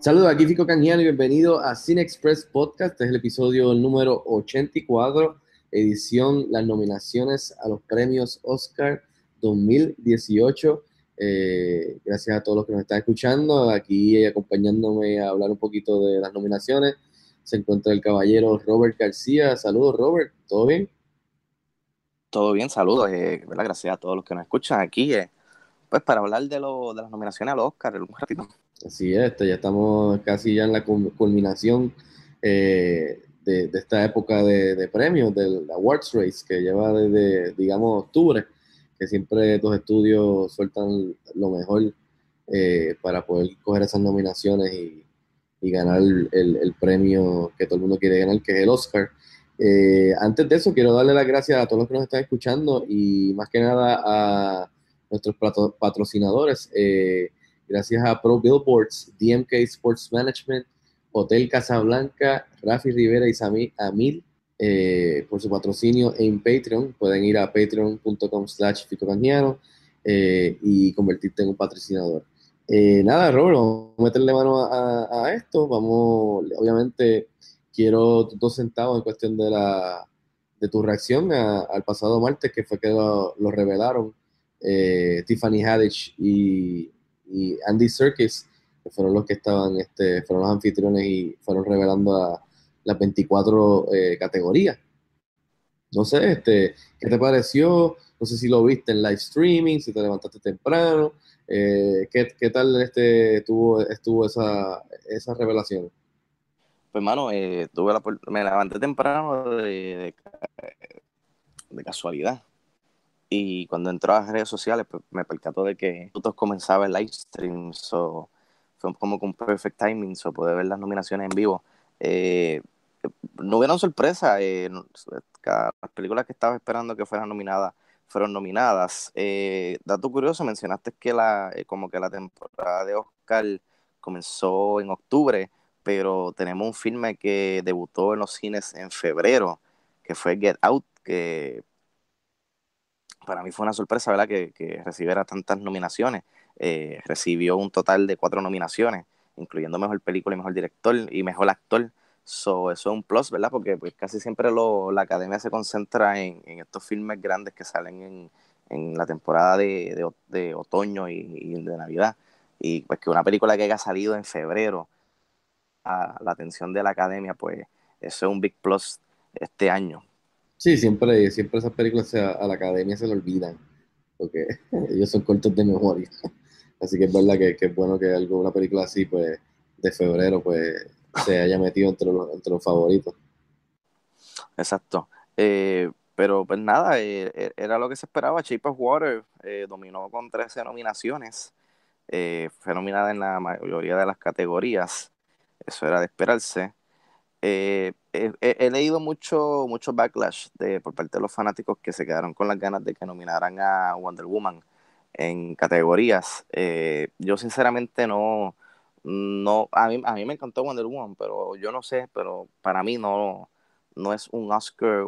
Saludos, aquí Fico Canjiano y bienvenido a Cine Express Podcast. Este es el episodio número 84, edición las nominaciones a los premios Oscar 2018. Eh, gracias a todos los que nos están escuchando. Aquí acompañándome a hablar un poquito de las nominaciones se encuentra el caballero Robert García. Saludos, Robert. ¿Todo bien? Todo bien, saludos, eh. Gracias a todos los que nos escuchan aquí, eh, pues para hablar de, lo, de las nominaciones al Oscar, un ratito. Así es, ya estamos casi ya en la cul- culminación eh, de, esta época de, premios, del Awards Race, que lleva desde, digamos, octubre, que siempre estos estudios sueltan lo mejor eh, para poder coger esas nominaciones y, ganar el, premio que todo el mundo quiere ganar, que es el Oscar. Eh, antes de eso, quiero darle las gracias a todos los que nos están escuchando y más que nada a nuestros patrocinadores. Gracias a Pro Billboards, DMK Sports Management, Hotel Casablanca, Rafi Rivera y Sami Amil eh, por su patrocinio en Patreon. Pueden ir a patreon.com slash ficocanjiano eh, y convertirte en un patrocinador. Eh, nada, Robert, vamos a meterle mano a, esto. Vamos, obviamente, quiero dos centavos en cuestión de la de tu reacción al pasado martes, que fue que lo, revelaron Tiffany Haddish y, y Andy Serkis, que fueron los que estaban, este, fueron los anfitriones y fueron revelando las 24 eh, categorías. No sé, este, ¿qué te pareció? No sé si lo viste en live streaming, si te levantaste temprano. eh, ¿qué, qué tal este, tuvo, estuvo esa, esa revelación? Pues, mano, eh, tuve la, me levanté temprano de casualidad. Y cuando entró a las redes sociales, pues me percató de que minutos comenzaba el live stream. So, fue como con perfect timing, so pude ver las nominaciones en vivo. Eh, no hubieron sorpresa. eh, las películas que estaba esperando que fueran nominadas fueron nominadas. Eh, dato curioso, mencionaste que la, como que la temporada de Oscar comenzó en octubre, pero tenemos un filme que debutó en los cines en febrero, que fue Get Out, que para mí fue una sorpresa, ¿verdad? Que, que recibiera tantas nominaciones. Eh, recibió un total de cuatro nominaciones, incluyendo Mejor Película y Mejor Director y Mejor Actor. So, eso es un plus, ¿verdad? Porque pues, casi siempre la academia se concentra en, estos filmes grandes que salen en, la temporada de otoño y, y de Navidad. Y pues que una película que haya salido en febrero a la atención de la academia, pues eso es un big plus este año. Sí, siempre, siempre esas películas a, la academia se le olvidan, porque ellos son cortos de memoria. Así que es verdad que, es bueno que algo, una película así, pues, de febrero, pues, se haya metido entre los, entre los favoritos. Exacto. Eh, pero pues nada, eh, eh, era lo que se esperaba. Shape Water eh, dominó con 13 nominaciones. Eh, fue nominada en la mayoría de las categorías. Eso era de esperarse. Eh, he, he- he leído mucho, mucho backlash de, por parte de los fanáticos que se quedaron con las ganas de que nominaran a Wonder Woman en categorías. Eh, yo sinceramente no, no, a mí, a mí me encantó Wonder Woman, pero yo no sé, pero para mí no, no es un Oscar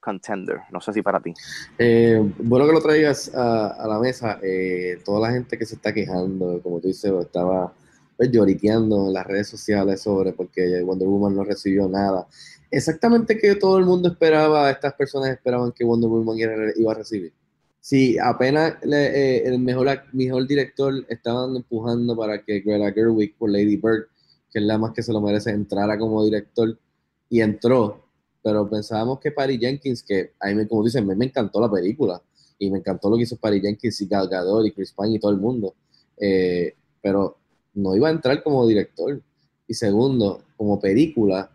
contender. No sé si para ti. Eh, bueno que lo traigas a, a la mesa. eh, toda la gente que se está quejando, como tú dices, estaba pues, lloriqueando en las redes sociales sobre porque Wonder Woman no recibió nada. Exactamente que todo el mundo esperaba, estas personas esperaban que Wonder Woman iba a- recibir. Sí, apenas eh, el mejor, mejor director estaban empujando para que Greta Gerwig por Lady Bird, que es la más que se lo merece, entrara como director y entró. Pero pensábamos que Patty Jenkins, que a mí, como dicen, me, me encantó la película y me encantó lo que hizo Patty Jenkins y Gal Gadot y Chris Pine y todo el mundo. Eh, pero no iba a entrar como director. Y segundo, como película,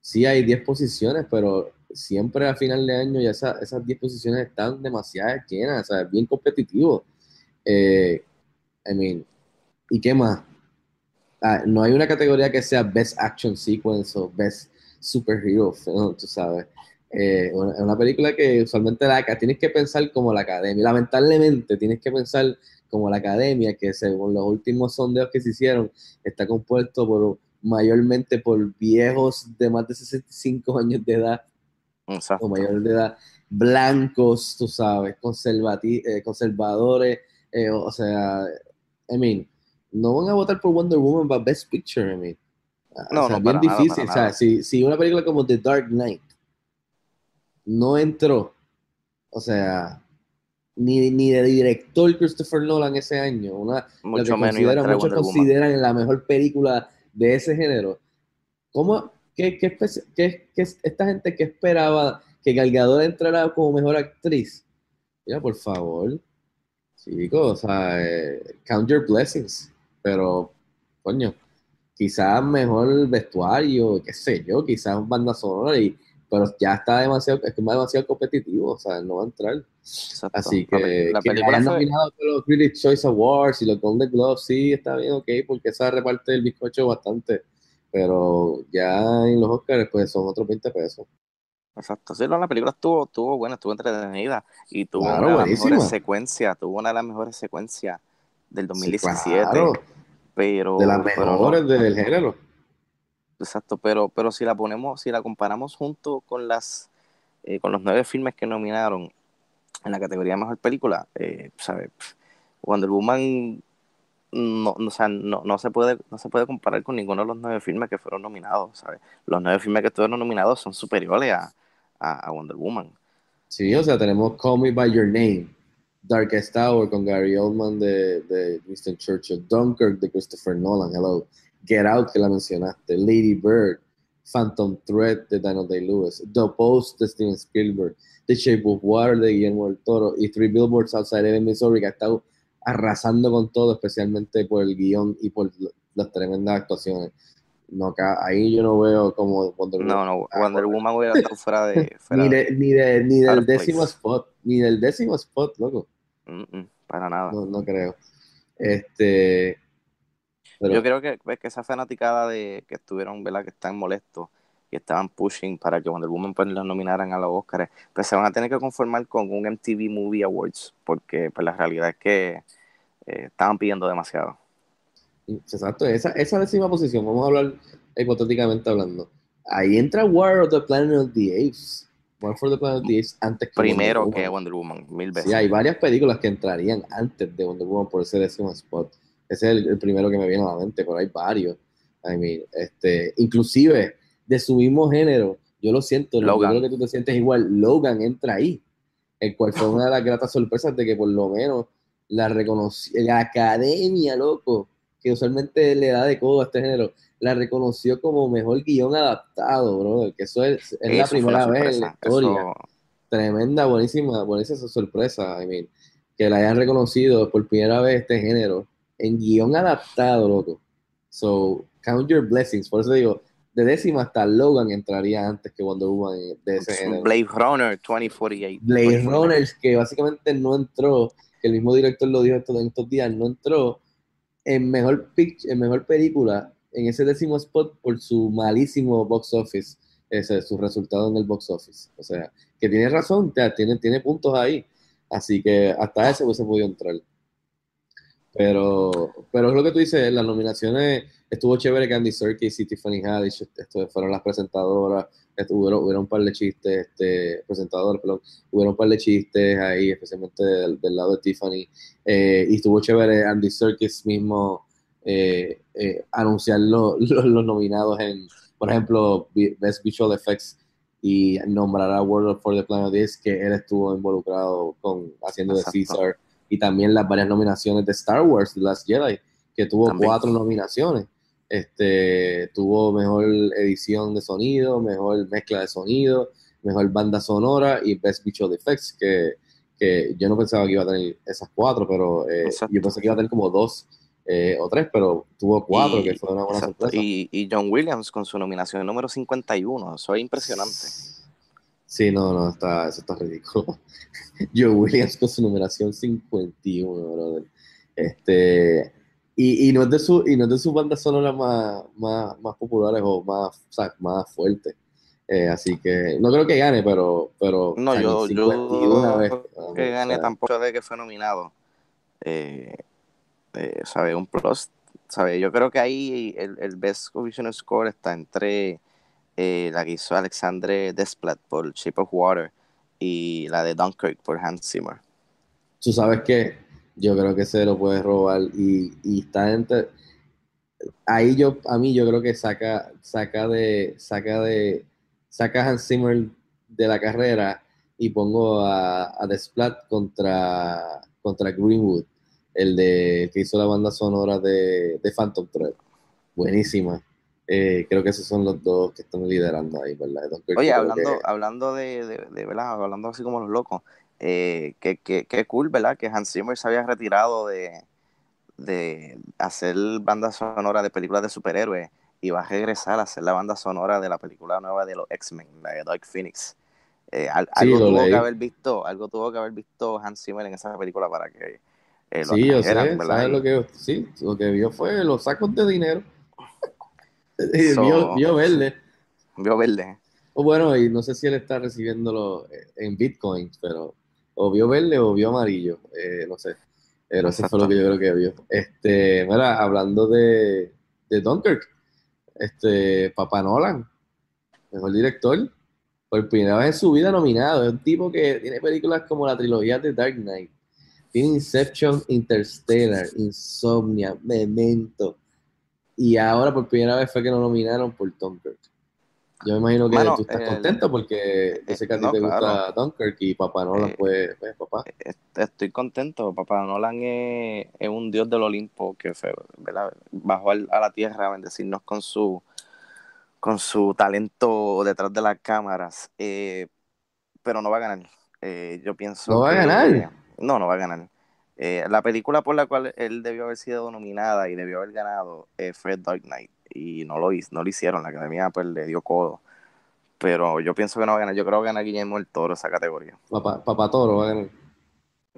sí hay 10 posiciones, pero siempre a final de año ya esa- esas 10 posiciones están demasiado llenas, o sea, es bien competitivo. Eh, I mean, ¿y qué más? ah, no hay una categoría que sea Best Action Sequence o Best Superhero Film, tú sabes. Eh, una- es una película que usualmente la, tienes que pensar como la academia. Lamentablemente tienes que pensar como la academia, que según los últimos sondeos que se hicieron, está compuesto por mayormente por viejos de más de 65 años de edad Exacto. o mayores de edad, blancos, tú sabes, conservati- eh, conservadores, eh, o, o sea, I mean, no van a votar por Wonder Woman para Best Picture, I mean. Ah, No, o sea, no, bien nada, difícil, o sea, si, si una película como The Dark Knight no entró, o sea, ni, ni de director Christopher Nolan ese año, una, lo Mucho que menos iba a consideran- entrar muchos consideran la mejor película de ese género. ¿Cómo, qué, qué, qué- qué es- esta gente que esperaba que Gal Gadot entrara como mejor actriz? Mira, por favor, chicos, o sea, eh, count your blessings, pero, coño, quizás mejor vestuario, qué sé yo, quizás banda sonora, y, pero ya está demasiado, es que es demasiado competitivo, o sea, no va a entrar. Exacto. Así La que, la que película hayan fue- nominado por los Critics Choice Awards y los Golden Globes, sí, está bien, ok, porque esa reparte el bizcocho bastante. Pero ya en los Oscars, pues son otros 20 pesos. Exacto, sí, no, la película estuvo, estuvo buena, estuvo entretenida y tuvo Claro, una de las buenísima. mejores secuencias, tuvo una de las mejores secuencias del 2017, claro, pero, de las pero mejores del género. Exacto, pero, pero si la ponemos, si la comparamos junto con las, eh, con los nueve filmes que nominaron en la categoría mejor película, eh, ¿sabes? Wonder Woman no, no, o sea, no, no se puede, no se puede comparar con ninguno de los nueve filmes que fueron nominados, ¿sabes? Los nueve filmes que estuvieron nominados son superiores a, a, a Wonder Woman. Sí, o sea, tenemos Call Me By Your Name, Darkest Hour con Gary Oldman de, de Winston Churchill, Dunkirk de Christopher Nolan, hello, Get Out que la mencionaste, Lady Bird, Phantom Thread de Daniel Day-Lewis, The Post de Steven Spielberg, The Shape of Water de Guillermo del Toro y Three Billboards Outside Ebbing, Missouri que ha estado arrasando con todo, especialmente por el guion y por las tremendas actuaciones. No, ahí yo no veo como Wonder No, Woman. no, Ah, Wonder Woman hubiera estado fuera de... Fuera ni, de- de- ni, de- ni out del place. décimo spot, ni del décimo spot, loco. Mm, mm, para nada. No, no creo. Este, pero Yo creo que, pues, que esa fanaticada de que estuvieron, ¿verdad? Que están molestos y estaban pushing para que Wonder Woman pues los nominaran a los Oscars, pues se van a tener que conformar con un MTV Movie Awards, porque pues la realidad es que eh, estaban pidiendo demasiado. exacto, esa, esa décima posición, vamos a hablar hipotéticamente hablando. Ahí entra War of the Planet of the Apes. War for the Planet of the Apes antes que Primero Wonder que Woman. Wonder Woman, mil veces. Sí, hay varias películas que entrarían antes de Wonder Woman por ese décimo spot. Ese es el, el primero que me viene a la mente, pero hay varios. I mean, este, inclusive de su mismo género, yo lo siento, Logan. creo que tú te sientes igual. Logan entra ahí, el cual fue una de las gratas sorpresas de que por lo menos la reconoció, la academia, loco, que usualmente le da de codo a este género, la reconoció como mejor guion adaptado, bro. Que eso es, es la Eso primera vez en la historia Eso- tremenda, buenísima, buenísima esa sorpresa. I mean, que la hayan reconocido por primera vez este género en guion adaptado, loco. So, count your blessings. Por eso digo, de décima hasta Logan entraría antes que Wonder Woman de ese género. Blade Runner 2048. Blade Runner, que básicamente no entró, que el mismo director lo dijo en estos días, no entró en mejor, pic- en mejor película en ese décimo spot por su malísimo box office, ese, su resultado en el box office. O sea, que tiene razón, ya, tiene, tiene puntos ahí. Así que hasta ese hubiese podido entrar. Pero, pero es lo que tú dices, las nominaciones estuvo chévere que Andy Serkis y Tiffany Haddish esto, fueron las presentadoras, hubieron, hubieron un par de chistes, este, presentadores, perdón, hubieron un par de chistes ahí, especialmente del, del lado de Tiffany, eh, y estuvo chévere Andy Serkis mismo eh, eh, anunciar lo- lo- los nominados en, por ejemplo, Best Visual Effects y nombrar a World for the Planet of the Apes, que él estuvo involucrado con haciendo de Exacto. Caesar, y también las varias nominaciones de Star Wars, The Last Jedi, que tuvo También. cuatro nominaciones. Este, tuvo mejor edición de sonido, mejor mezcla de sonido, mejor banda sonora y Best Visual Effects, que, que yo no pensaba que iba a tener esas cuatro, pero eh, yo pensé que iba a tener como dos eh, o tres, pero tuvo cuatro, Y- que fue una buena Exacto. sorpresa. Y, y John Williams con su nominación número 51. Eso es impresionante. Sí, no, no, está, eso está ridículo. Joe Williams con su numeración 51, brother. Este, Y, y no es de su, y no es de sus bandas sonoras más, más, más populares o más, o sea, más fuertes. Eh, así que no creo que gane, pero. pero No, yo, yo 51 vez, dudo que gane tampoco de que fue nominado. Eh, eh, ¿sabe? Un plus. ¿sabe? Yo creo que ahí el, el Best Original Score está entre eh, la que hizo Alexandre Desplat por Shape of Water y la de Dunkirk por Hans Zimmer. Tú sabes que yo creo que se lo puede robar y, y está entre. Ahí yo, a mí yo creo que saca, saca de, saca de, saca Hans Zimmer de la carrera y pongo a, a The Splat contra, contra Greenwood, el de que hizo la banda sonora de, de Phantom Thread. Buenísima. Eh, creo que esos son los dos que están liderando ahí, ¿verdad? Oye, hablando, que- hablando de, de, de, ¿verdad? Hablando así como los locos, eh, qué, qué- qué cool, ¿verdad? Que Hans Zimmer se había retirado de, de hacer banda sonora de películas de superhéroes y va a regresar a hacer la banda sonora de la película nueva de los X-Men, la de Dark Phoenix. Eh, al- Sí, algo tuvo leí. que haber visto, algo tuvo que haber visto Hans Zimmer en esa película para que eh, lo Sí, yo sé, trajeran, ¿verdad? ¿sabes lo que, sí, lo que vio fue los sacos de dinero. So- vio, vio verde. Vio verde. O bueno, y no sé si él está recibiéndolo eh, en bitcoins, pero o vio verde o vio amarillo, eh, no sé. Pero eso fue lo que yo creo que vio. Este, mira, hablando de, de Dunkirk, este, Papa Nolan, mejor director, por primera vez en su vida nominado. Es un tipo que tiene películas como la trilogía de Dark Knight, tiene Inception, Interstellar, Insomnia, Memento, y ahora por primera vez fue que lo nominaron por Dunkirk. Yo me imagino que Mano, tú estás el- contento porque yo sé que a ti no, te claro. gusta Dunkirk y Papá Nolan, Eh, pues, pues, papá. Est- Estoy contento. Papá Nolan es, es un dios del Olimpo que fue, ¿verdad? bajó a la tierra a bendecirnos con su, con su talento detrás de las cámaras. Eh, pero no va a ganar. Eh, yo pienso ¿No va a ganar? no, no va a ganar. Eh, la película por la cual él debió haber sido nominada y debió haber ganado eh, fue Dark Knight. Y no lo, no lo hicieron. La academia pues le dio codo. Pero yo pienso que no va a ganar. Yo creo que gana Guillermo el Toro esa categoría. Papá, Papá Toro va a ganar.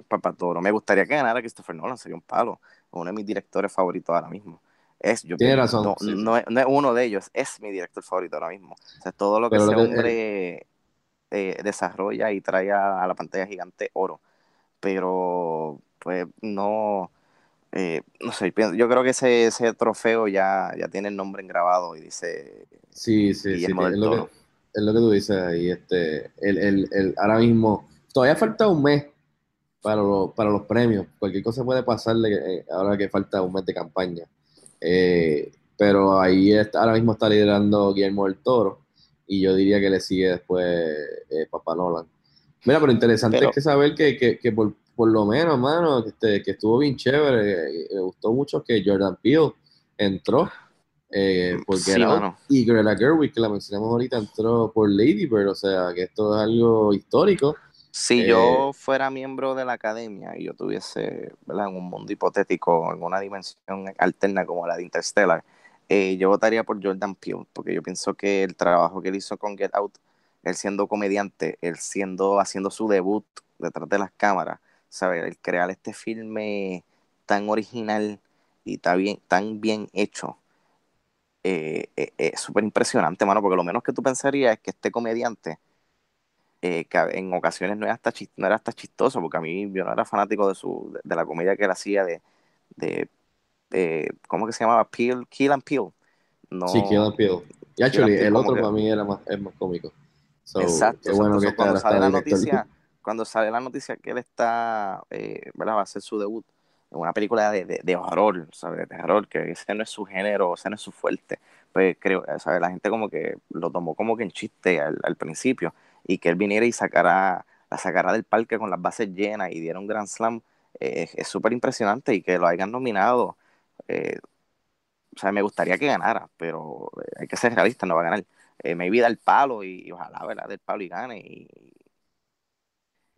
Papá Toro. Me gustaría que ganara Christopher Nolan, sería un palo. Uno de mis directores favoritos ahora mismo. Es, yo, Tiene razón, No, sí, no es, no es uno de ellos, es mi director favorito ahora mismo. O sea, todo lo que Pero ese lo que- hombre eh, desarrolla y trae a, a la pantalla gigante oro. Pero, pues, no. eh, no sé, yo creo que ese, ese trofeo ya, ya tiene el nombre grabado y dice Sí, sí, sí. Es lo, que, es lo que tú dices ahí. Este, el, el, el, ahora mismo, todavía falta un mes para, los para los premios. Cualquier cosa puede pasarle eh, ahora que falta un mes de campaña. Eh, pero ahí está- ahora mismo está liderando Guillermo del Toro y yo diría que le sigue después eh, Papá Nolan. Mira, pero interesante Pero- es que saber que, que, que por, por lo menos, mano, que, este, que estuvo bien chévere. Me gustó mucho que Jordan Peele entró eh, por Sí, Out, mano. y Greta Gerwig, que la mencionamos ahorita, entró por Lady Bird, o sea, que esto es algo histórico. Si Eh, yo fuera miembro de la academia y yo tuviese, ¿verdad? en un mundo hipotético, en una dimensión alterna como la de Interstellar, eh, yo votaría por Jordan Peele, porque yo pienso que el trabajo que él hizo con Get Out, él siendo comediante, él siendo, haciendo su debut detrás de las cámaras, ¿sabes? El crear este filme tan original y tan bien, tan bien hecho, eh, eh, es súper impresionante, mano, porque lo menos que tú pensarías es que este comediante eh, que en ocasiones no era, hasta chis- no era hasta chistoso, porque a mí yo no era fanático de su de, de la comedia que él hacía de, de, de- ¿cómo que se llamaba? Peel, Kill and Peel. No, Sí, Key and Peele. Y actually, Peele el otro que- para mí era más, es más cómico. So, exacto. Qué bueno exacto. que So, está, cuando sale la noticia, cuando sale la noticia que él está, eh, ¿verdad? Va a hacer su debut en una película de, de, de horror, ¿sabes? De terror, que ese no es su género, ese no es su fuerte. Pues creo, ¿sabes? La gente como que lo tomó como que en chiste al, al principio y que él viniera y sacara, la sacara del parque con las bases llenas y diera un Grand Slam, eh, es súper impresionante y que lo hayan nominado. eh, o sea, me gustaría que ganara, pero eh, hay que ser realista, no va a ganar. Eh, maybe da el palo y, y ojalá, ¿verdad? Del palo y gane y,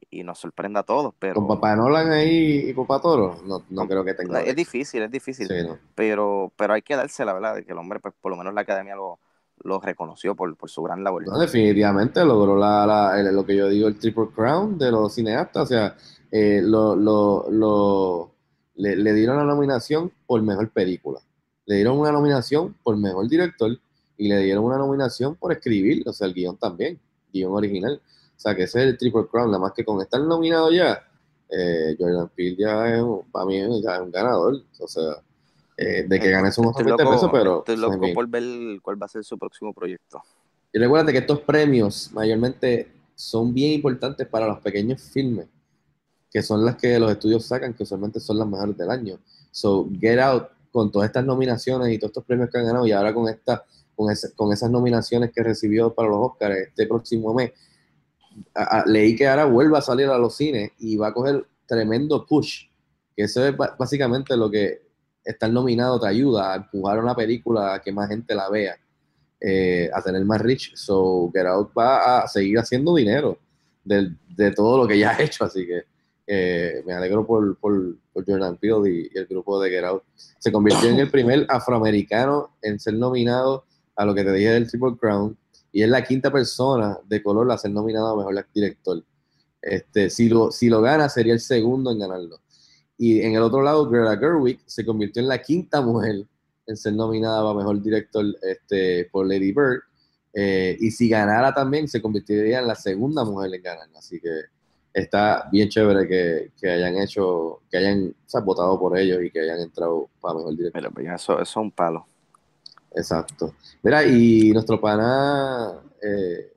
y nos sorprenda a todos, pero Con Papá Nolan ahí y Papá Toro, no, no Con- creo que tenga. es difícil, es difícil, Sí, no. pero, pero hay que dársela, ¿verdad? De que el hombre, pues por lo menos la academia lo, lo reconoció por, por su gran labor. No, definitivamente logró la, la- el- lo que yo digo, el Triple Crown de los cineastas. O sea, eh, lo, lo, lo, le, le dieron la nominación por mejor película, le dieron una nominación por mejor director y le dieron una nominación por escribir, o sea, el guion también, guion original. O sea, que ese es el Triple Crown, nada más que con estar nominado ya, eh, Jordan Peele ya es, para mí, ya es un ganador. O sea, eh, de que gane son Estoy 20 loco, pesos, pero... estoy loco también. por ver cuál va a ser su próximo proyecto. Y recuerda que estos premios mayormente son bien importantes para los pequeños filmes, que son las que los estudios sacan, que usualmente son las mejores del año. So, Get Out, con todas estas nominaciones y todos estos premios que han ganado, y ahora con esta, con, ese- con esas nominaciones que recibió para los Oscars este próximo mes, leí que ahora vuelve a salir a los cines y va a coger tremendo push. Que eso es básicamente lo que estar nominado te ayuda a empujar una película a que más gente la vea eh, a tener más reach. So, Get Out va a seguir haciendo dinero de, todo lo que ya ha hecho. Así que eh, me alegro por, Jordan Peele y, y el grupo de Get Out. Se convirtió en el primer afroamericano en ser nominado a lo que te dije del Triple Crown. Y es la quinta persona de color a ser nominado a mejor director. Este, si, lo, si lo gana, sería el segundo en ganarlo. Y en el otro lado, Greta Gerwig se convirtió en la quinta mujer en ser nominada para mejor director este, por Lady Bird. Eh, y si ganara también, se convertiría en la segunda mujer en ganar. Así que está bien chévere que, que hayan hecho, que hayan votado por ellos y que hayan entrado para mejor director. Pues eso, eso es un palo. Exacto. Mira, y nuestro pana eh,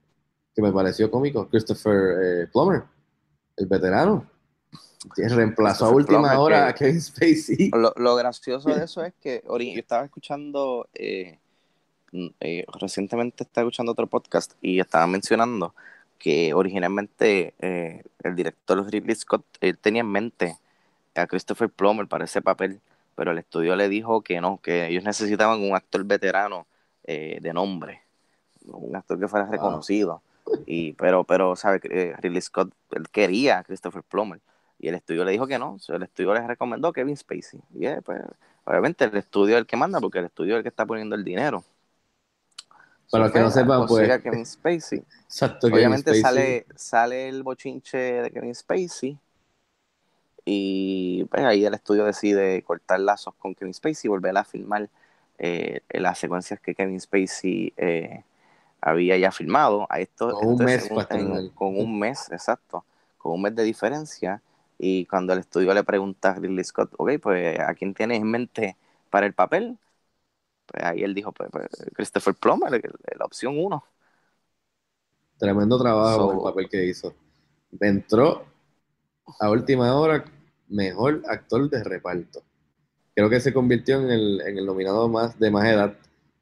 que me pareció cómico, Christopher eh, Plummer, el veterano, que reemplazó a última Plummer, hora que- a Kevin Spacey. Lo, lo gracioso de eso es que yo estaba escuchando, eh, mm, eh, recientemente estaba escuchando otro podcast y estaba mencionando que originalmente eh, el director Ridley Scott él tenía en mente a Christopher Plummer para ese papel, pero el estudio le dijo que no, que ellos necesitaban un actor veterano eh, de nombre, un actor que fuera reconocido. Y, pero, pero, ¿sabe? Eh, Ridley Scott él quería a Christopher Plummer. Y el estudio le dijo que no. El estudio les recomendó Kevin Spacey. Y eh, pues, obviamente el estudio es el que manda porque el estudio es el que está poniendo el dinero. Para que no Fue a sepan, conseguir pues, Kevin Spacey. Exacto, Kevin Obviamente Spacey. sale, sale el bochinche de Kevin Spacey. Y pues, ahí el estudio decide cortar lazos con Kevin Spacey y volver a filmar eh, las secuencias que Kevin Spacey eh, había ya filmado. A esto, Con un mes en con un mes, exacto. Con un mes de diferencia. Y cuando el estudio le pregunta a Ridley Scott, ok, pues ¿a quién tienes en mente para el papel? Pues ahí él dijo, pues, pues, Christopher Plummer, la opción uno. Tremendo trabajo So- el papel que hizo. Entró a última hora mejor actor de reparto. Creo que se convirtió en el, en el nominado más de más edad.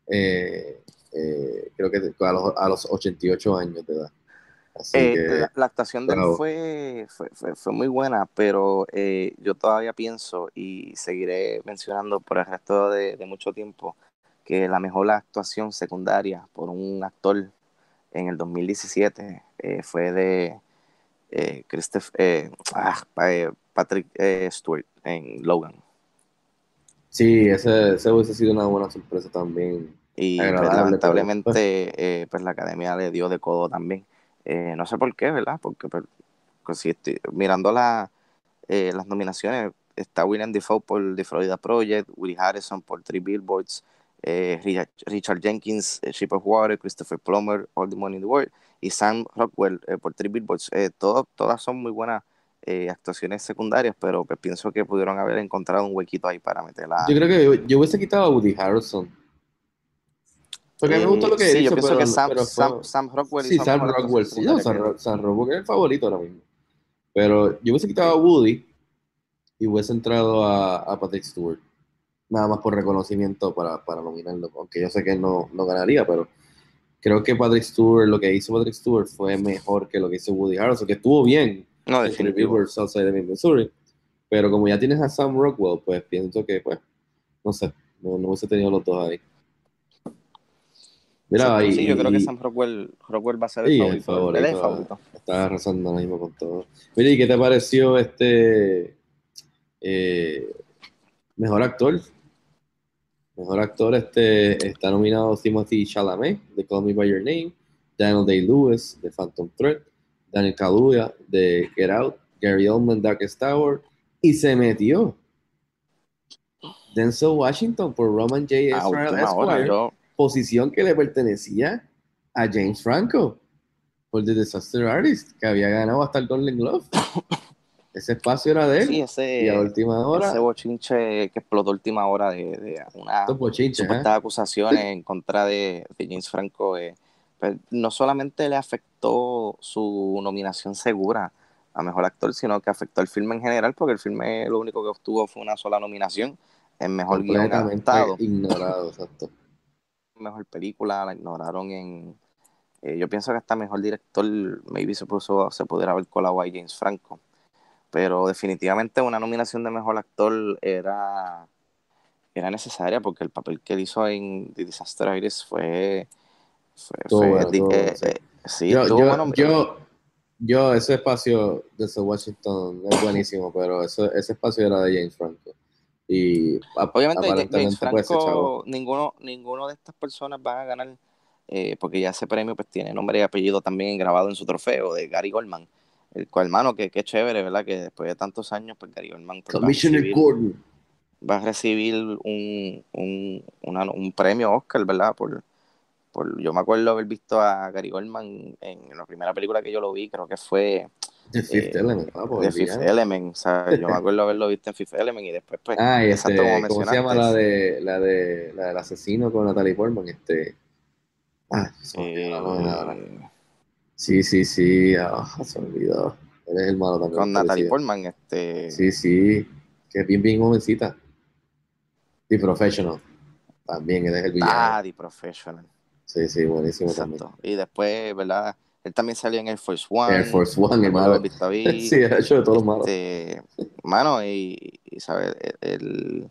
eh, eh, creo que a los, a los 88 años de edad. Eh, que la, la actuación de él fue, fue, fue, fue muy buena, pero eh, yo todavía pienso y seguiré mencionando por el resto de, de mucho tiempo que la mejor actuación secundaria por un actor en el 2017 eh, fue de Christoph- eh, ah, Patrick eh, Stewart en Logan. sí, ese, ese hubiese sido una buena sorpresa también. Y pues, lamentablemente, eh, pues la academia le dio de codo también. Eh, no sé por qué, ¿verdad? Porque pues, pues, si estoy mirando la, las nominaciones, está William Defoe por The Florida Project, Willie Harrison por Three Billboards, Richard, Richard Jenkins, Ship of Water, Christopher Plummer, All the Money in the World, y Sam Rockwell por Three Billboards. Todo- todas son muy buenas eh, actuaciones secundarias, pero pues, pienso que pudieron haber encontrado un huequito ahí para meterla. Yo creo que yo, yo hubiese quitado a Woody Harrelson. Porque a mí me gusta lo que Eh, sí, hizo, yo pienso pero, que Sam, pero fue- Sam, Sam Rockwell Sí, Sam Rockwell. Sí, no, Sam, Ro- Sam Rockwell es el favorito ahora mismo. Pero yo hubiese quitado a Woody y hubiese entrado a, a Patrick Stewart. Nada más por reconocimiento para, para nominarlo. Aunque yo sé que él no, no ganaría, pero creo que Patrick Stewart, lo que hizo Patrick Stewart fue mejor que lo que hizo Woody Harrelson, que estuvo bien No, definitivo. Outside of Missouri. Pero como ya tienes a Sam Rockwell, pues pienso que, pues, no sé, no, no hubiese tenido los dos ahí. Mira, sí, y- yo creo que Sam Rockwell, Rockwell va a ser el Sí, el favorito. favorito. Él es el favorito. Estaba arrasando ahora mismo con todo. Mira, ¿y qué te pareció este eh, mejor actor? Mejor actor este está nominado Timothy Chalamet de Call Me by Your Name, Daniel Day Lewis de Phantom Thread, Daniel Kaluuya de Get Out, Gary Oldman Darkest Tower y se metió Denzel Washington por Roman J. Israel Esquire, yo, posición que le pertenecía a James Franco por The Disaster Artist, que había ganado hasta el Golden Glove. Ese espacio era de él. sí, ese, y a última hora, ese bochinche que explotó a última hora de, de una estos ¿eh? acusaciones en contra de, de James Franco, eh, pues, no solamente le afectó su nominación segura a mejor actor, sino que afectó el filme en general, porque el filme lo único que obtuvo fue una sola nominación en mejor guion adaptado. ignorado, exacto. mejor película, la ignoraron en... eh, yo pienso que hasta mejor director, maybe se, puso, se pudiera haber colado a James Franco. Pero definitivamente una nominación de mejor actor era, era necesaria porque el papel que él hizo en The Disaster Artist fue... sí. Yo, ese espacio de ese Washington es buenísimo, pero ese, ese espacio era de James Franco. Y Obviamente, James pues. Franco, ninguno, ninguno de estas personas van a ganar, eh, porque ya ese premio pues tiene nombre y apellido también grabado en su trofeo de Gary Goldman, el cual, hermano, que, que chévere, ¿verdad? Que después de tantos años, pues Gary Goldman pues, va, a recibir, Gordon. va a recibir un, un, una- un premio Oscar, ¿verdad? Por, por, yo me acuerdo haber visto a Gary Goldman en la primera película que yo lo vi, creo que fue The Fifth eh, Element, The el Fifth. Element, o sea, yo me acuerdo haberlo visto en Fifth Element y después, pues, Ah, y este, como ¿cómo se llama la de la de la del asesino con Natalie Portman? Este, ah, se eh, Sí, sí, sí, ah, se olvidó. Él es el malo también. con Natalie. Portman, este, Sí, sí, que es bien, bien jovencita. The Professional, también él es el villano. ah, The Professional, Sí, sí, buenísimo también. Y después, ¿verdad? Él también salió en Air Force One. Air Force One, ahí. Sí, ha hecho de todos los malos. Este, mano, y, y ¿sabes? Él,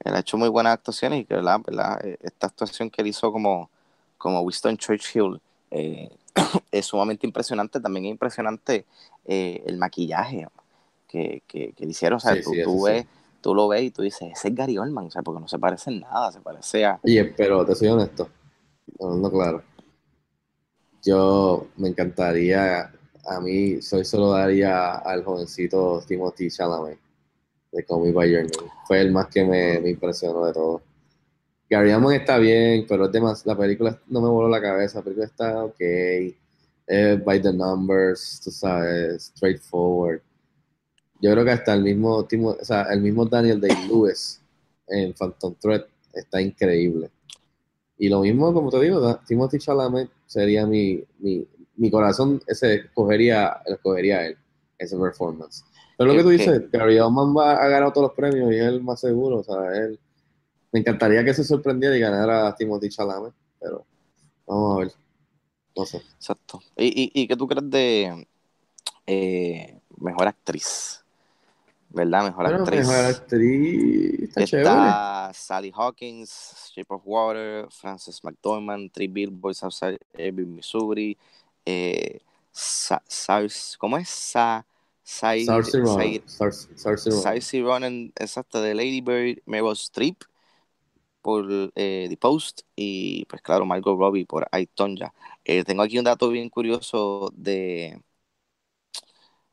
él ha hecho muy buenas actuaciones y que, ¿verdad? ¿verdad? Eh, Esta actuación que él hizo como, como Winston Churchill eh, es sumamente impresionante. También es impresionante eh, el maquillaje que, que, que le hicieron. O sea, Sí, tú, sí, eso tú sí. ves, tú lo ves y tú dices, ese es Gary Oldman, o sea, porque no se parece en nada, se parece a... Oye, pero te soy honesto, hablando claro. Yo me encantaría, a mí, soy solo daría al jovencito Timothy Chalamet de Call Me By Your Name. Fue el más que me, me impresionó de todo. Gary Oldman está bien, pero es demas- la película no me voló la cabeza, la película está ok, by the numbers, tú sabes, straightforward. Yo creo que hasta el mismo, o sea, el mismo Daniel Day-Lewis en Phantom Thread está increíble. Y lo mismo, como te digo, Timothy Chalamet sería mi, mi, mi corazón, ese escogería, escogería él, ese performance. Pero lo que tú ¿Qué- dices, Gary Oldman va a ganar todos los premios y es el más seguro, o sea, él, me encantaría que se sorprendiera y ganara a Timothy Chalamet, pero vamos a ver, no sé. Exacto. ¿Y, y, y qué tú crees de eh, mejor actriz? ¿Verdad? Mejor Bueno, actriz. mejor actriz, está chévere. Está Sally Hawkins, Shape of Water, Frances McDormand, Three Billboards Outside Ebbing, Missouri, eh, Sa- ¿cómo es? Sa, Sai- Ronan, exacto, de Lady Bird, Meryl Streep por eh, The Post y pues claro, Margot Robbie por I, Tonya. Eh, tengo aquí un dato bien curioso de,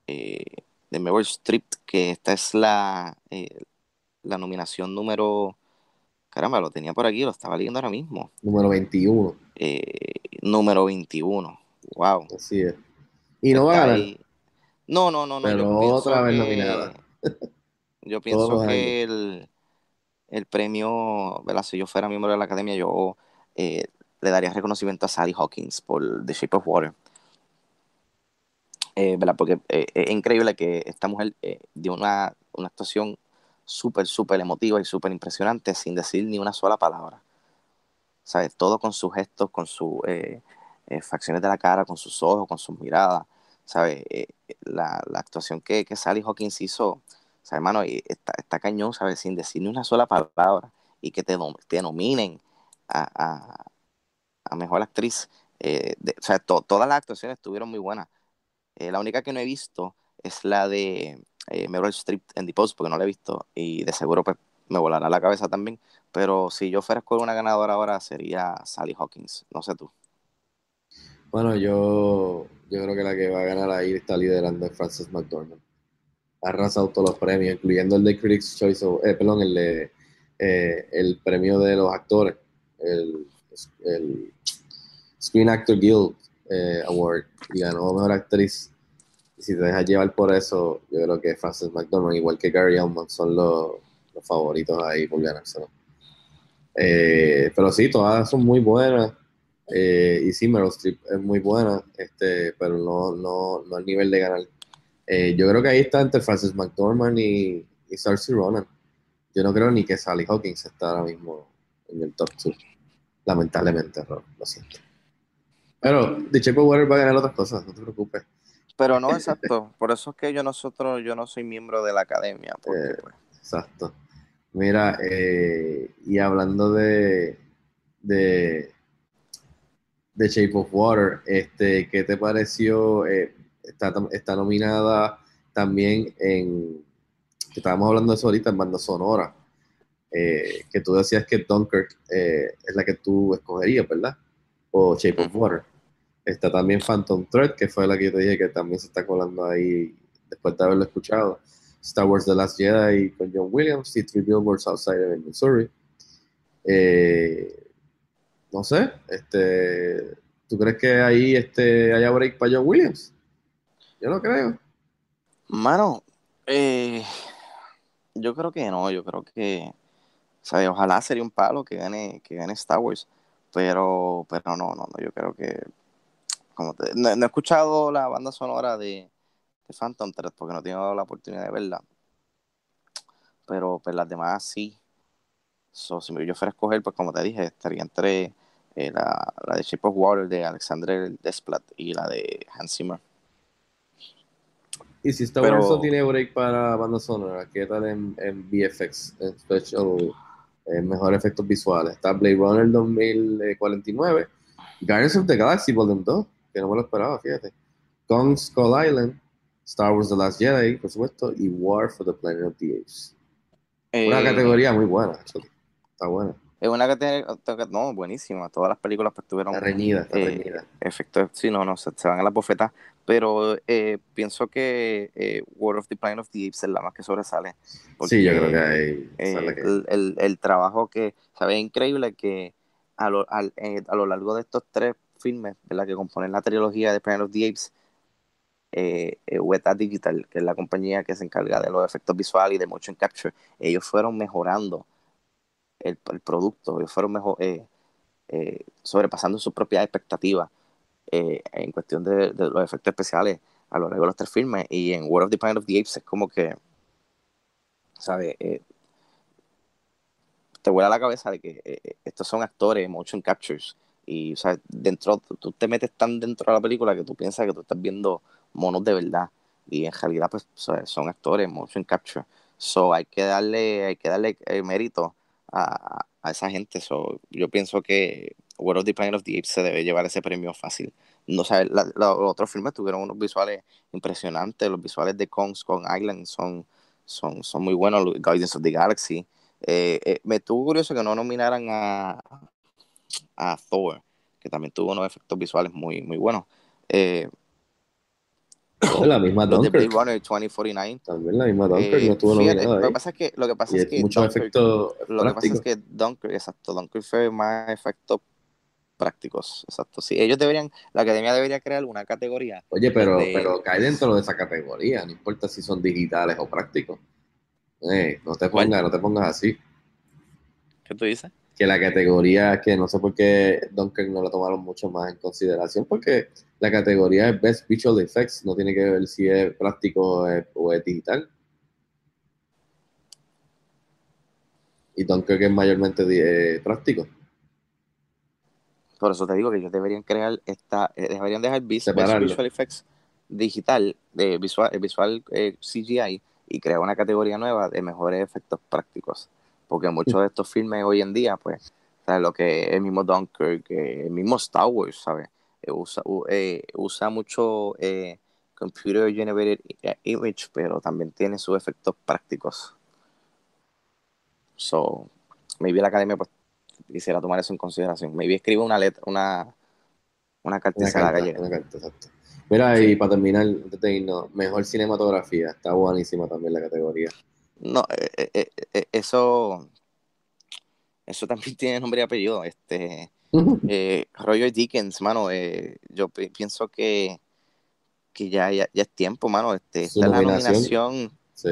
eh, de Meryl Streep, que esta es la, eh, la nominación número, caramba, lo tenía por aquí, lo estaba leyendo ahora mismo, Número 21, eh, número 21. Wow. así es. Y no va a ganar. No, no, no, no. Pero yo otra vez que- nominada. Yo pienso que el, el premio, ¿verdad? Si yo fuera miembro de la academia, yo eh, le daría reconocimiento a Sally Hawkins por The Shape of Water. Eh. Porque eh, es increíble que esta mujer eh, dio una, una actuación súper, súper emotiva y súper impresionante sin decir ni una sola palabra. ¿Sabes? Todo con sus gestos, con sus eh, facciones de la cara, con sus ojos, con sus miradas. ¿Sabes? La, la actuación que, que Sally Hawkins hizo, sea, hermano, está, está cañón, ¿sabes? Sin decir ni una sola palabra y que te, te nominen a, a, mejor actriz. O sea, to- todas las actuaciones estuvieron muy buenas. Eh, la única que no he visto es la de eh, Meryl Streep en The Post, porque no la he visto y de seguro pues, me volará la cabeza también. Pero si yo fuera escoger una ganadora ahora sería Sally Hawkins, no sé tú. Bueno, yo, yo creo que la que va a ganar ahí está liderando es Frances McDormand. Ha arrasado todos los premios, incluyendo el de Critics' Choice, eh, perdón, el de eh, el premio de los actores, el, el Screen Actor Guild eh, Award, y ganó Mejor Actriz. Y si te dejas llevar por eso, yo creo que Frances McDormand, igual que Gary Oldman, son los, favoritos ahí por ganárselo. Eh, pero sí, todas son muy buenas. Eh, y sí, Meryl Streep es muy buena, este, pero no, no, no al nivel de ganar. Eh, yo creo que ahí está entre Frances McDormand y, y Saoirse Ronan. Yo no creo ni que Sally Hawkins está ahora mismo en el top 2. Lamentablemente, Ron, lo siento. Pero The Shape of Water va a ganar otras cosas, no te preocupes. Pero no, exacto. Por eso es que yo nosotros, yo no soy miembro de la academia. Porque, Eh, pues, Exacto. Mira, eh, y hablando de, de, Shape of Water, este, ¿qué te pareció? Eh, está, está nominada también en, estábamos hablando de eso ahorita, en banda sonora, que tú decías que Dunkirk es la que tú escogerías, ¿verdad? O Shape of. Water. Está también Phantom Thread, que fue la que yo te dije que también se está colando ahí después de haberlo escuchado. Star Wars The Last Jedi con John Williams y Three Billboards Outside of Missouri. Eh, no sé, este, ¿tú crees que ahí este, haya break para John Williams? Yo no creo. Mano, eh, yo creo que no, yo creo que, ¿sabes? Ojalá sería un palo que gane, que gane Star Wars, pero, pero no, no, no, yo creo que, como te- no, no he escuchado la banda sonora de, de Phantom Thread porque no he tenido la oportunidad de verla, pero pues las demás sí. So, si yo fuera a escoger, pues como te dije, estaría entre eh, la, la de Shape of Water de Alexander Desplat y la de Hans Zimmer. Y si Star Pero- Wars tiene break para banda sonora, ¿qué tal en, en VFX, en special, en mejores efectos visuales? Está Blade Runner 2049, Guardians of the Galaxy Volume 2, que no me lo esperaba, fíjate. Kong Skull Island, Star Wars The Last Jedi, por supuesto, y War for the Planet of the Apes. Una Eh, categoría muy buena, actually. Está buena. Es una categoría, no, buenísima. Todas las películas pues tuvieron Está reñida, está eh, reñida. efectos, sí, no, no, se, se van a la bofeta. Pero eh, pienso que World of the Planet of the Apes es la más que sobresale. Sí, yo porque, creo que ahí. que- el, el- el trabajo que, ¿sabes? Es increíble que a lo, al- a lo largo de estos tres filmes, ¿verdad? Que componen la trilogía de Planet of the Apes, eh, eh, Weta Digital, que es la compañía que se encarga de los efectos visuales y de motion capture, ellos fueron mejorando el, producto, ellos fueron mejor, eh, eh, sobrepasando sus propias expectativas en cuestión de, los efectos especiales a lo largo de los tres filmes. Y en World of the Planet of the Apes es como que, ¿sabes? Te vuela la cabeza de que estos son actores, motion captures. Y, o sea, dentro, tú- te metes tan dentro de la película que tú piensas que tú estás viendo monos de verdad. Y en realidad, pues, son actores, motion capture. So, hay que darle, hay que darle eh, mérito a, a esa gente. So, yo pienso que World of the Planet of the Apes se debe llevar ese premio fácil. No, la- los otros filmes tuvieron unos visuales impresionantes. Los visuales de Kong, Kong Island son, son, son muy buenos. Guardians of the Galaxy. Eh, eh, me estuvo curioso que no nominaran a, a Thor, que también tuvo unos efectos visuales muy, muy buenos. Eh, la misma los de Blade Dunkirk. Runner 2049. También la misma Dunkirk eh, no estuvo fíjate, nominada lo que pasa es que, lo que, pasa es que muchos Dunkirk- efectos lo que pasa es que Dunkirk, exacto, Dunkirk fue más efectos prácticos, exacto. Sí, ellos deberían, la academia debería crear una categoría. Oye, pero, de- pero cae dentro de esa categoría, no importa si son digitales o prácticos. Eh, no te pongas, no te pongas así. ¿Qué tú dices? Que la categoría, que no sé por qué Dunkirk no la tomaron mucho más en consideración, porque la categoría es Best Visual Effects, no tiene que ver si es práctico o es, digital. Y Dunkirk es mayormente eh, práctico. Por eso te digo que ellos deberían crear esta, eh, deberían dejar Best Separarlo. Visual Effects digital, de visual, eh, visual eh, CGI, y crear una categoría nueva de mejores efectos prácticos. Porque muchos de estos filmes hoy en día, pues, ¿sabes? lo que el mismo Dunkirk, eh, el mismo Star Wars, ¿sabes? Eh, usa, eh, usa mucho eh, computer generated image, pero también tiene sus efectos prácticos. So, maybe la academia pues, quisiera tomar eso en consideración. Maybe escribe una letra, una, una carta la llegar. una carta, exacto. Mira, Sí. y para terminar, mejor cinematografía. Está buenísima también la categoría. No, eh, eh, eh, eso, eso también tiene nombre y apellido. Este, Roger Dickens, mano, eh, yo pi- pienso que, que ya, ya, ya es tiempo, mano. Este, esta es la nominación. Sí.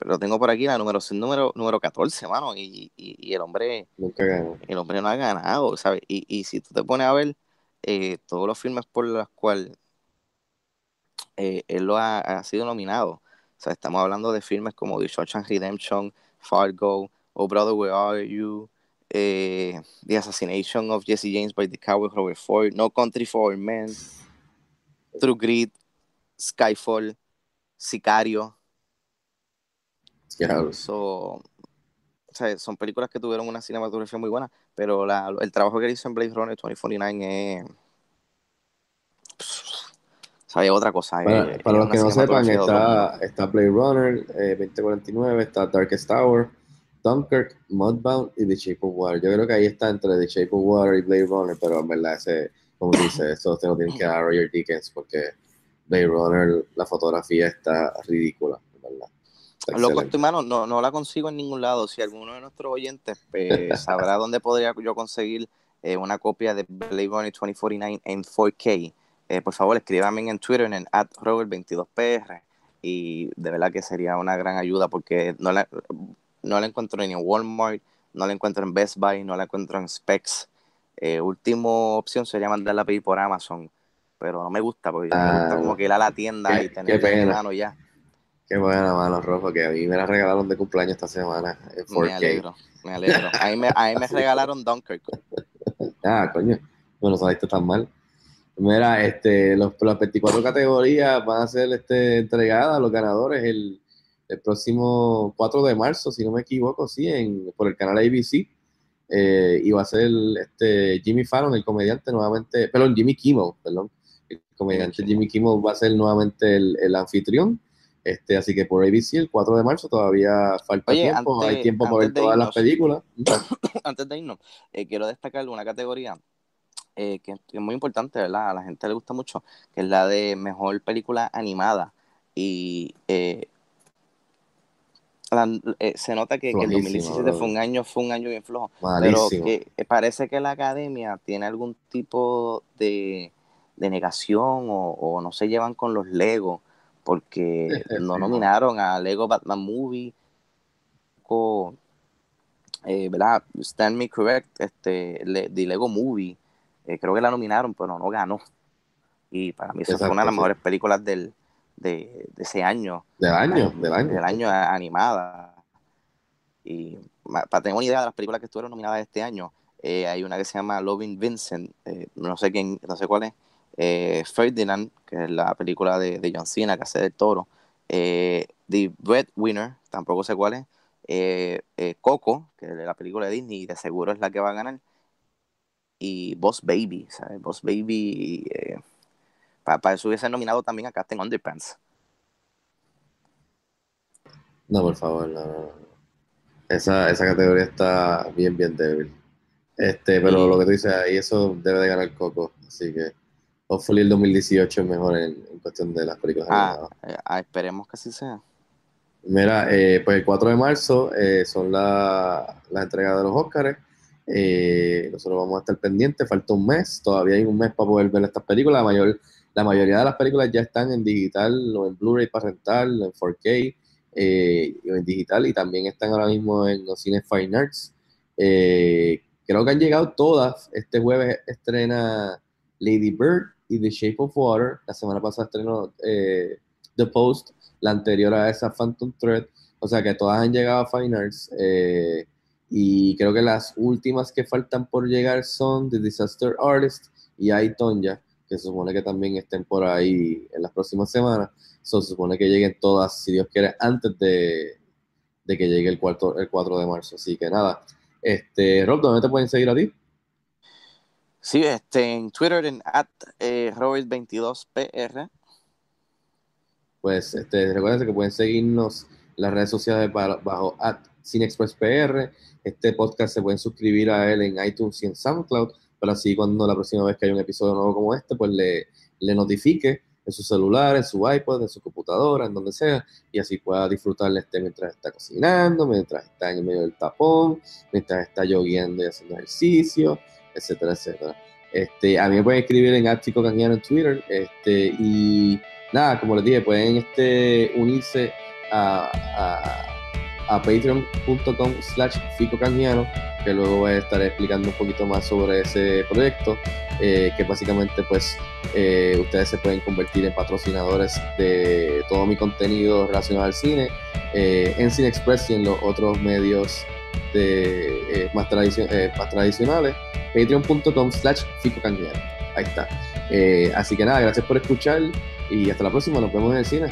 lo tengo por aquí, la número, número, número 14, mano, y, y, y el hombre Nunca ganó. el hombre no ha ganado, ¿sabes? Y, y si tú te pones a ver todos los filmes por los cuales él lo ha, ha sido nominado, o sea, estamos hablando de filmes como The Shawshank Redemption, Fargo, Oh Brother, Where Are You, eh, The Assassination of Jesse James by the Cowboy Robert Ford, No Country for Old Men, True Grit, Skyfall, Sicario. So, o sea, son películas que tuvieron una cinematografía muy buena, pero la- el trabajo que hizo en Blade Runner 2049 es. Sabía otra cosa. Para, eh, los que no sepan, está, está Blade Runner eh, 2049, está Darkest Tower, Dunkirk, Mudbound y The Shape of Water. Yo creo que ahí está entre The Shape of Water y Blade Runner, pero en verdad, ese, como dice, eso se lo tiene que dar a Roger Dickens porque Blade Runner, la fotografía está ridícula, en verdad. Está Loco, estoy mano, no, no la consigo en ningún lado. Si alguno de nuestros oyentes pues, sabrá dónde podría yo conseguir eh, una copia de Blade Runner 2049 en 4K, eh, por favor escríbame en Twitter en Robert22PR y de verdad que sería una gran ayuda porque no la, no la encuentro ni en Walmart, no la encuentro en Best Buy, no la encuentro en Specs. Eh, última opción sería mandarla a pedir por Amazon, pero no me gusta porque me Ah, gusta como que ir a la tienda qué- y tenerla qué en mano ya. Qué buena mano, Rojo, que a mí me la regalaron de cumpleaños esta semana Me 4K. alegro, me alegro. A mí me, a mí me regalaron Dunkirk. Ah, coño, no lo saliste tan mal. Mira, este, los, las 24 categorías van a ser este, entregadas a los ganadores el, el próximo 4 de marzo, si no me equivoco, sí, en, por el canal ABC. Eh, y va a ser este, Jimmy Fallon, el comediante, nuevamente, perdón, Jimmy Kimmel, perdón. El comediante Jimmy Kimmel va a ser nuevamente el, el anfitrión. Este, así que por ABC el 4 de marzo todavía falta Oye, tiempo, antes- hay tiempo para ver todas las irnos. películas. Antes de irnos, eh, quiero destacar una categoría eh, que, que es muy importante, ¿verdad? A la gente le gusta mucho, que es la de mejor película animada. Y eh, la- eh, se nota que, que el Flojísimo, 2017 fue brother. un año, fue un año bien flojo. Malísimo. Pero que parece que la academia tiene algún tipo de, de negación o, o no se llevan con los Lego, porque no nominaron a Lego Batman Movie, o, eh, ¿verdad? Stand Me Correct, este, le, The Lego Movie, eh, creo que la nominaron, pero no ganó. Y para mí esa fue una de Exacto, las sí. mejores películas del, de, de ese año Del año, del año. del año animada. Y para tener una idea de las películas que estuvieron nominadas este año, eh, hay una que se llama Loving Vincent, eh, no sé quién, no sé cuál es, eh, Ferdinand, que es la película de, de John Cena, que hace del toro, eh, The Breadwinner, tampoco sé cuál es, Coco, que es la película de Disney, y de seguro es la que va a ganar, y Boss Baby, ¿sabes? Boss Baby, eh, para eso hubiese nominado también a Captain Underpants. No, por favor, no, no. Esa, esa categoría está bien, bien débil. Este, pero Y- lo que tú dices ahí, eso debe de ganar Coco. Así que, hopefully el 2018 es mejor en, en cuestión de las películas Ah, eh, ah, esperemos que así sea. Mira, eh, pues el 4 de marzo eh, son la- las entregas de los Oscars. Eh, nosotros vamos a estar pendientes, falta un mes, todavía hay un mes para poder ver estas películas. La, mayor, la mayoría de las películas ya están en digital o en Blu-ray para rentar, en 4K eh, en digital y también están ahora mismo en los cines Fine Arts. Eh, creo que han llegado todas. Este jueves estrena Lady Bird y The Shape of Water. La semana pasada estrenó eh, The Post, la anterior a esa Phantom Thread. O sea que todas han llegado a Fine Arts. eh, y creo que las últimas que faltan por llegar son The Disaster Artist y Tonya, que se supone que también estén por ahí en las próximas semanas. So, se supone que lleguen todas, si Dios quiere, antes de, de que llegue el, cuarto, el 4 de marzo. Así que nada. Este, Rob, ¿dónde te pueden seguir a ti? Sí, este, en Twitter en at eh, Robert22PR. Pues este, recuerden que pueden seguirnos en las redes sociales ba- bajo at CineExpressPR. Este podcast se pueden suscribir a él en iTunes y en SoundCloud, para así cuando la próxima vez que haya un episodio nuevo como este, pues le, le notifique. en su celular, en su iPod, en su computadora, en donde sea, y así pueda disfrutarle este mientras está cocinando, mientras está en medio del tapón, mientras está lloviendo y haciendo ejercicio, etcétera, etcétera. Este, a mí me pueden escribir en Ático Canjiano en Twitter, este, y nada, como les dije, pueden este, unirse a, a patreon.com slash fico canjiano, que luego voy a estar explicando un poquito más sobre ese proyecto, eh, que básicamente pues eh, ustedes se pueden convertir en patrocinadores de todo mi contenido relacionado al cine, eh, en Cine Express y en los otros medios de, más, tradicio- más tradicionales, patreon.com slash fico canjiano. Ahí está. Así que nada, gracias por escuchar y hasta la próxima, nos vemos en el cine.